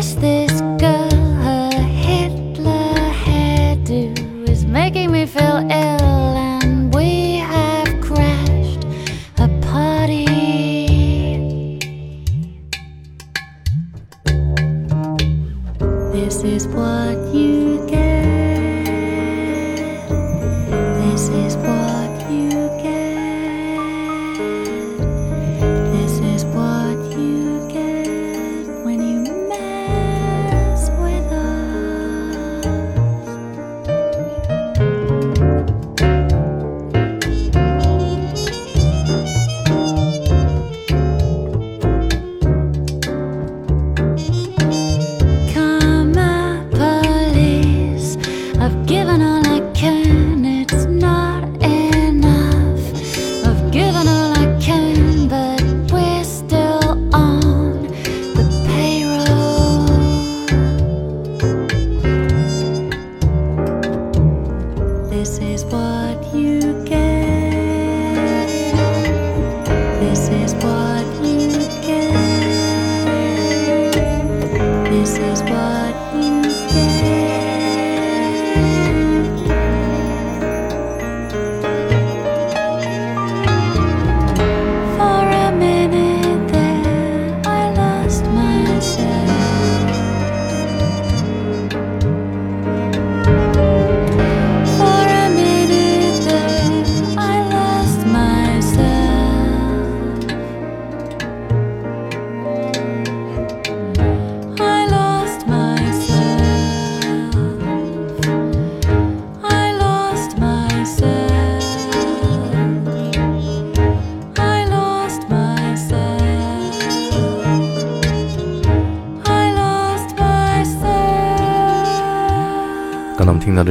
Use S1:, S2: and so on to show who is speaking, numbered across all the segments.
S1: Guess this. given all I can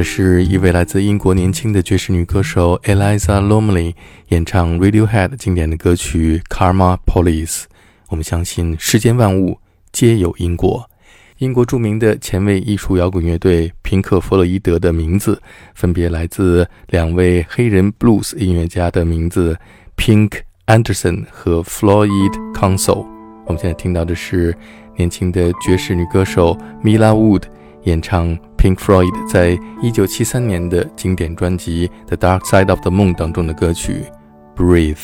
S1: 的是一位来自英国年轻的爵士女歌手 Eliza Lomley 演唱 Radiohead 经典的歌曲 Karma Police。我们相信世间万物皆有因果。英国著名的前卫艺术摇滚乐队平克·弗洛伊德的名字，分别来自两位黑人 blues 音乐家的名字 Pink Anderson 和 Floyd Council。我们现在听到的是年轻的爵士女歌手 Mila Wood 演唱。Pink Floyd 在一九七三年的经典专辑《The Dark Side of the Moon》当中的歌曲《Breathe》。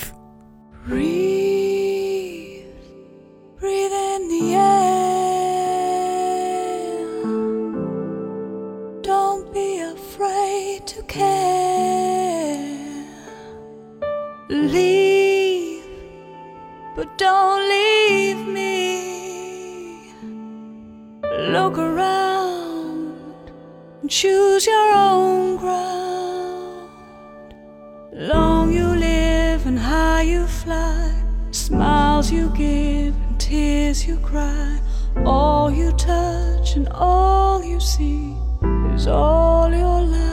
S2: Choose your own ground. Long you live and high you fly, smiles you give and tears you cry. All you touch and all you see is all your life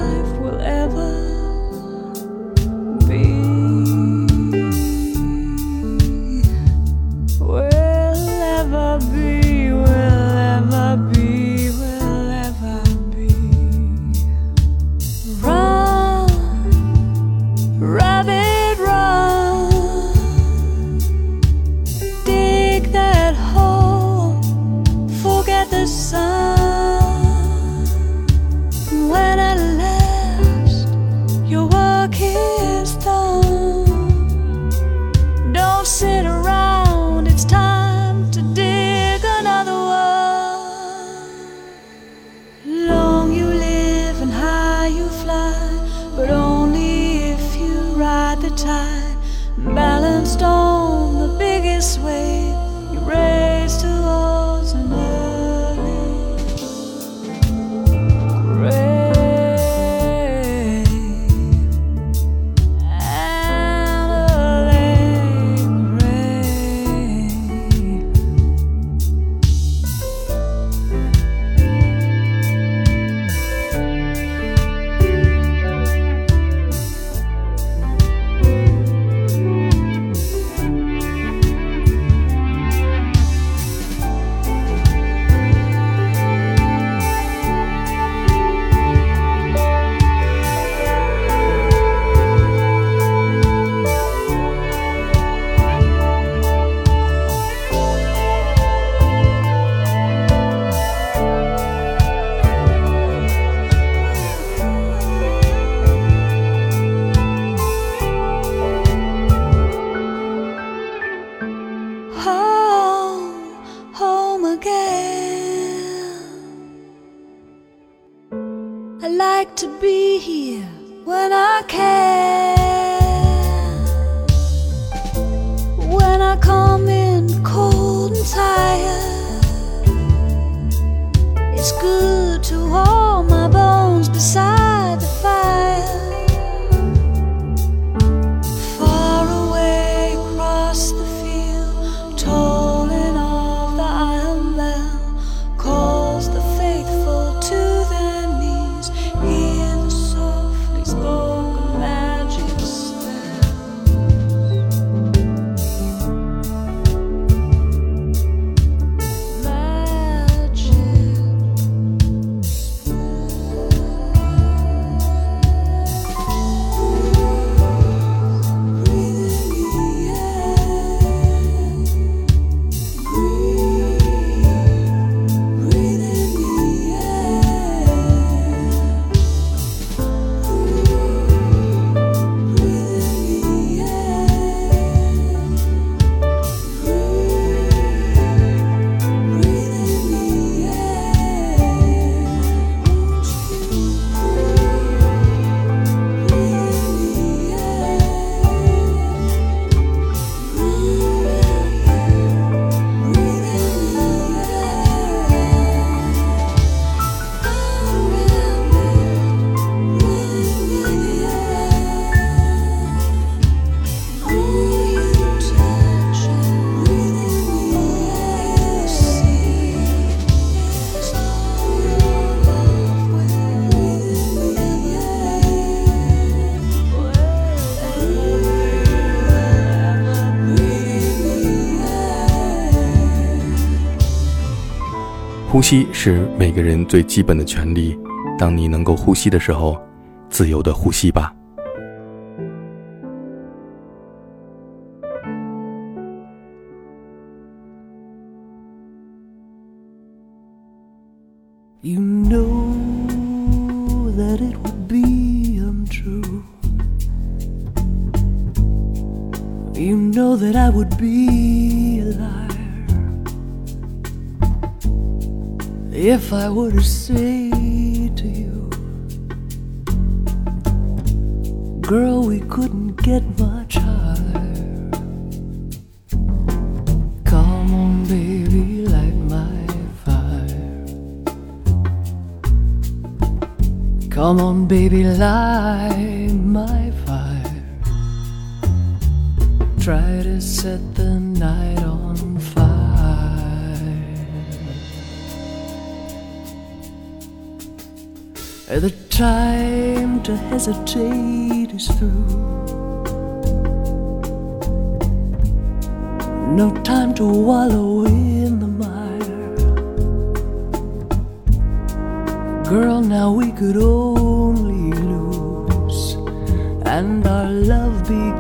S3: 呼吸是每个人最基本的权利。当你能够呼吸的时候，自由的呼吸吧。
S4: You know that it would be untrue. You know that I would be if I were to say to you, Girl, we couldn't get much higher. Come on, baby, light my fire. Come on, baby, light my fire. Try to set the night time to hesitate is through. No time to wallow in the mire. Girl, now we could only lose, and our love become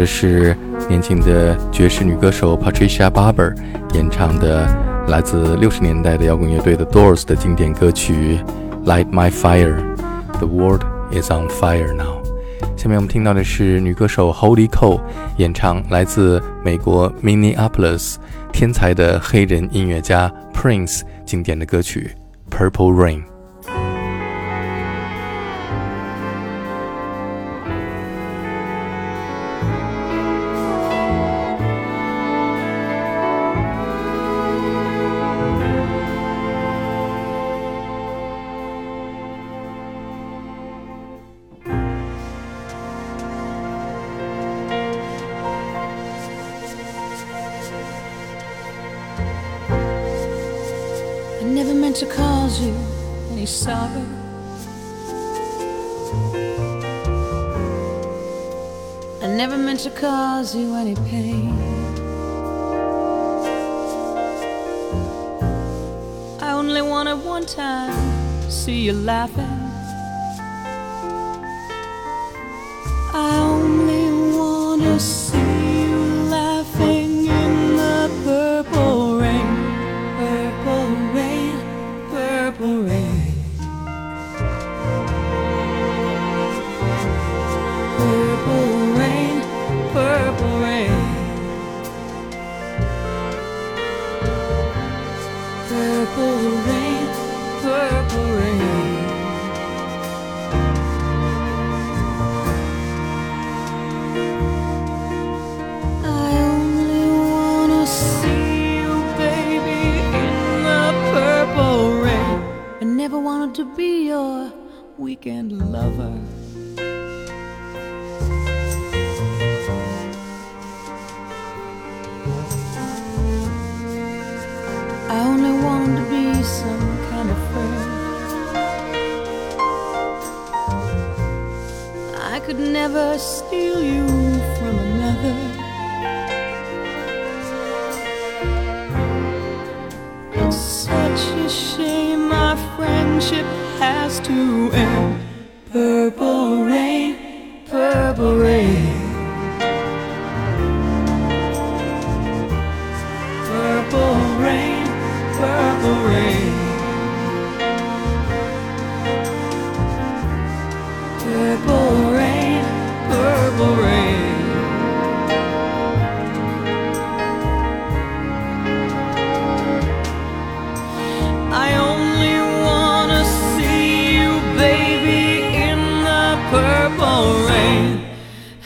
S3: 的是年轻的爵士女歌手 Patricia Barber 演唱的来自六十年代的摇滚乐队的 Doors 的经典歌曲《Light My Fire》，The world is on fire now。下面我们听到的是女歌手 Holly Cole 演唱来自美国 Minneapolis 天才的黑人音乐家 Prince 经典的歌曲《Purple Rain》。
S2: I never meant to cause you any pain. I only wanted one time to see you laughing.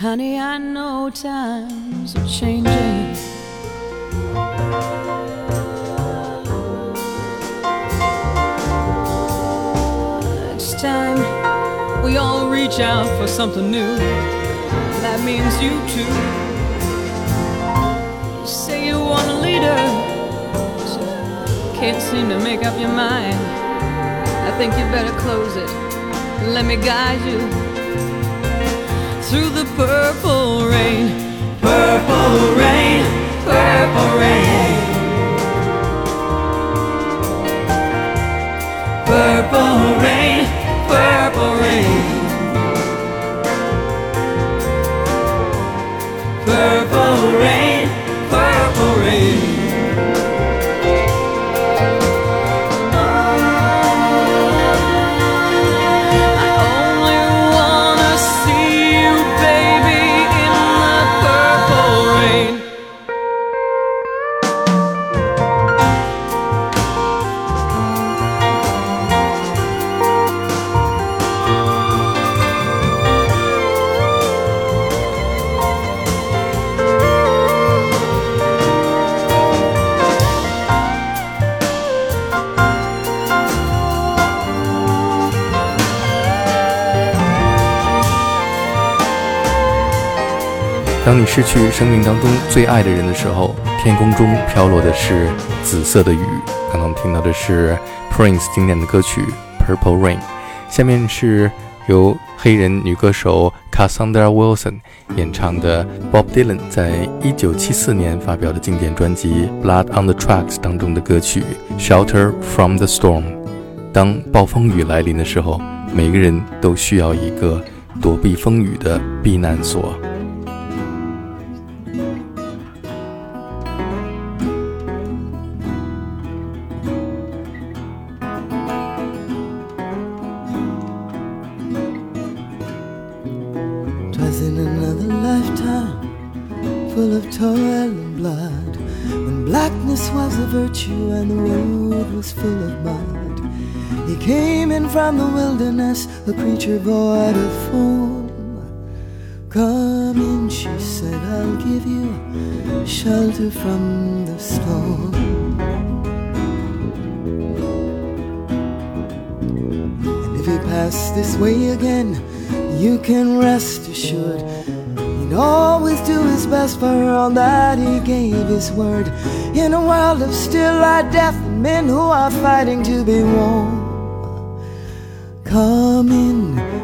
S2: Honey, I know times are changing. It's time we all reach out for something new. That means you too. You say you want a leader can't seem to make up your mind. I think you better close it. Let me guide you through the purple rain. Purple rain, purple rain.
S3: 失去生命当中最爱的人的时候，天空中飘落的是紫色的雨。刚刚听到的是 Prince 经典的歌曲《Purple Rain》，下面是由黑人女歌手 Cassandra Wilson 演唱的 Bob Dylan 在一九七四年发表的经典专辑《Blood on the Tracks》当中的歌曲《Shelter from the Storm》。当暴风雨来临的时候，每个人都需要一个躲避风雨的避难所。
S5: Come in, she said, I'll give you shelter from the storm. And if he pass this way again, you can rest assured he'd always do his best for her, all that he gave his word in a world of still light death and men who are fighting to be warm. Come in,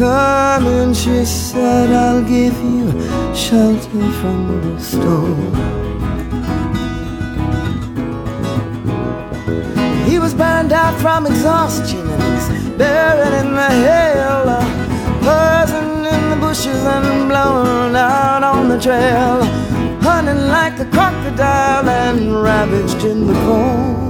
S5: Come in, she said, I'll give you shelter from the storm. He was burned out from exhaustion and he's buried in the hail. Buzzing in the bushes and blown out on the trail hunting like a crocodile and ravaged in the corn.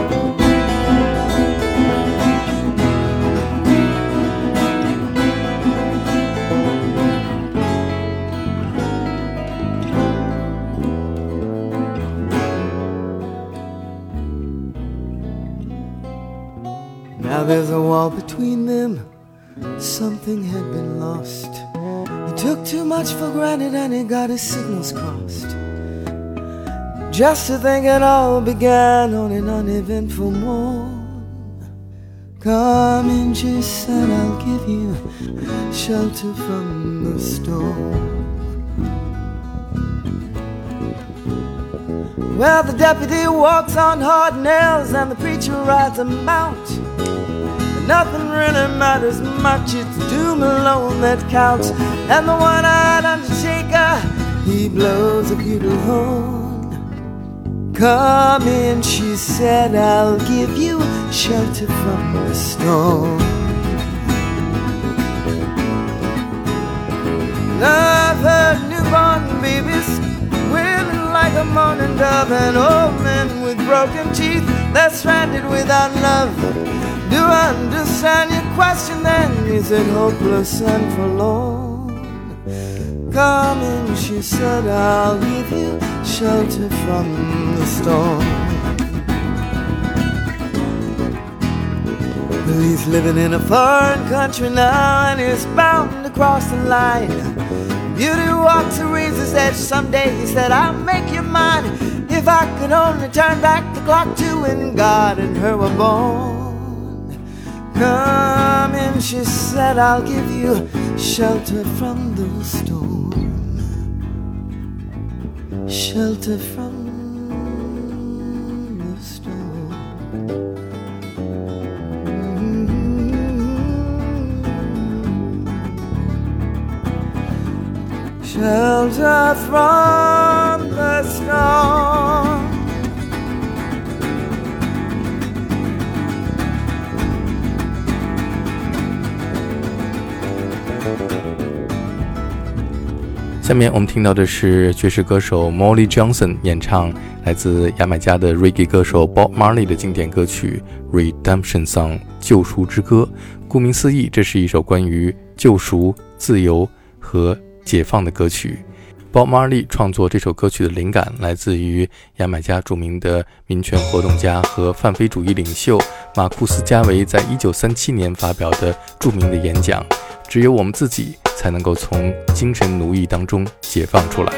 S5: Now there's a wall between them, something had been lost. He took too much for granted and he got his signals crossed. Just to think it all began on an uneventful morn. Come in, she said, I'll give you shelter from the storm. Well, the deputy walks on hard nails and the preacher rides a mount. Nothing really matters much, it's doom alone that counts. And the one eyed undertaker, he blows a bugle horn. Come in, she said, I'll give you shelter from the storm. I've heard newborn babies wailing like a mourning dove, and old men with broken teeth, they're stranded without love. Do understand your question then? Is it hopeless and forlorn? Come in, she said, I'll give you shelter from the storm. He's living in a foreign country now and he's bound to cross the line. Beauty walks a razor's edge someday, he said, I'll make you mine. If I could only turn back the clock to when God and her were born. Come in, she said, I'll give you shelter from the storm. Shelter from the storm. Mm-hmm. Shelter from the storm.
S3: 下面我们听到的是爵士歌手 Molly Johnson 演唱来自牙买加的 Reggae 歌手 Bob Marley 的经典歌曲《Redemption Song》救赎之歌。顾名思义，这是一首关于救赎、自由和解放的歌曲。Bob Marley 创作这首歌曲的灵感来自于牙买加著名的民权活动家和泛非主义领袖马库斯·加维在一九三七年发表的著名的演讲：“只有我们自己才能够从精神奴役当中解放出来。”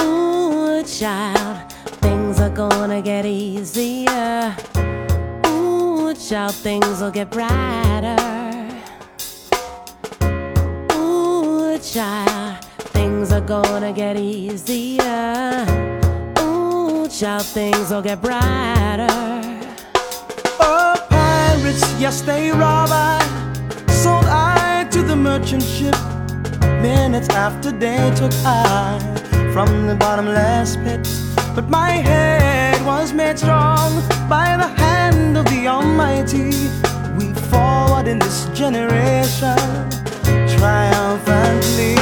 S6: Ooh, child, things are gonna get easier. Ooh, child, things will get brighter. Ooh, child, things are gonna get easier. Ooh, child, things will get brighter.
S7: Oh, pirates, yes, they rob I. merchant ship. Minutes after they took I from the bottomless pit. But my head was made strong by the hand of the Almighty. We forward in this generation triumphantly.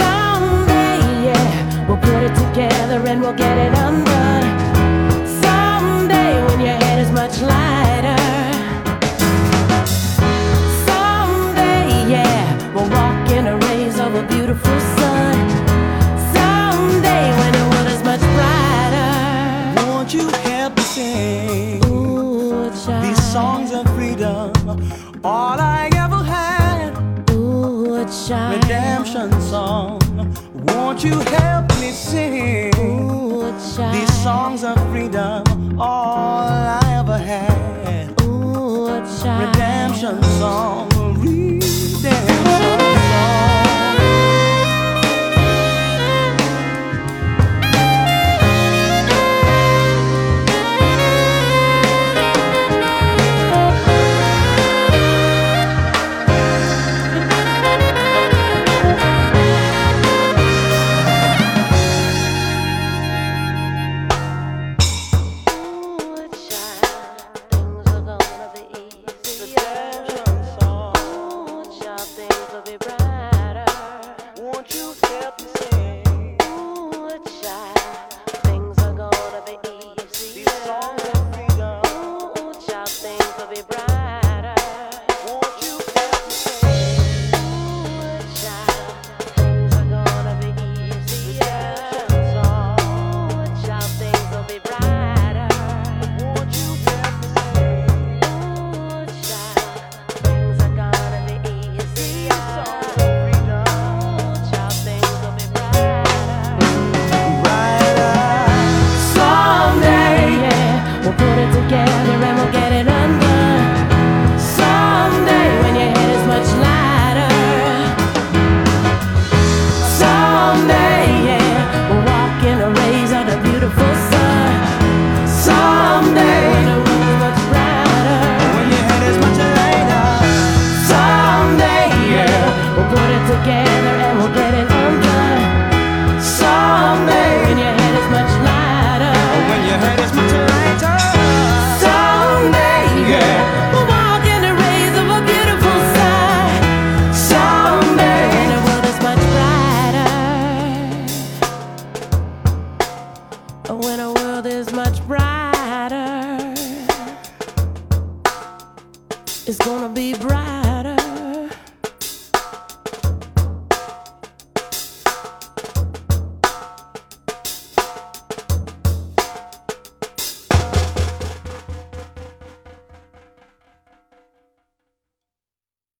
S6: Someday, yeah, we'll put it together and we'll get it undone. all I ever had. Ooh, a child. Redemption song.
S7: Won't you help me sing
S6: Ooh, a child.
S7: these songs of freedom? All I ever had.
S6: Ooh, a child.
S7: Redemption song.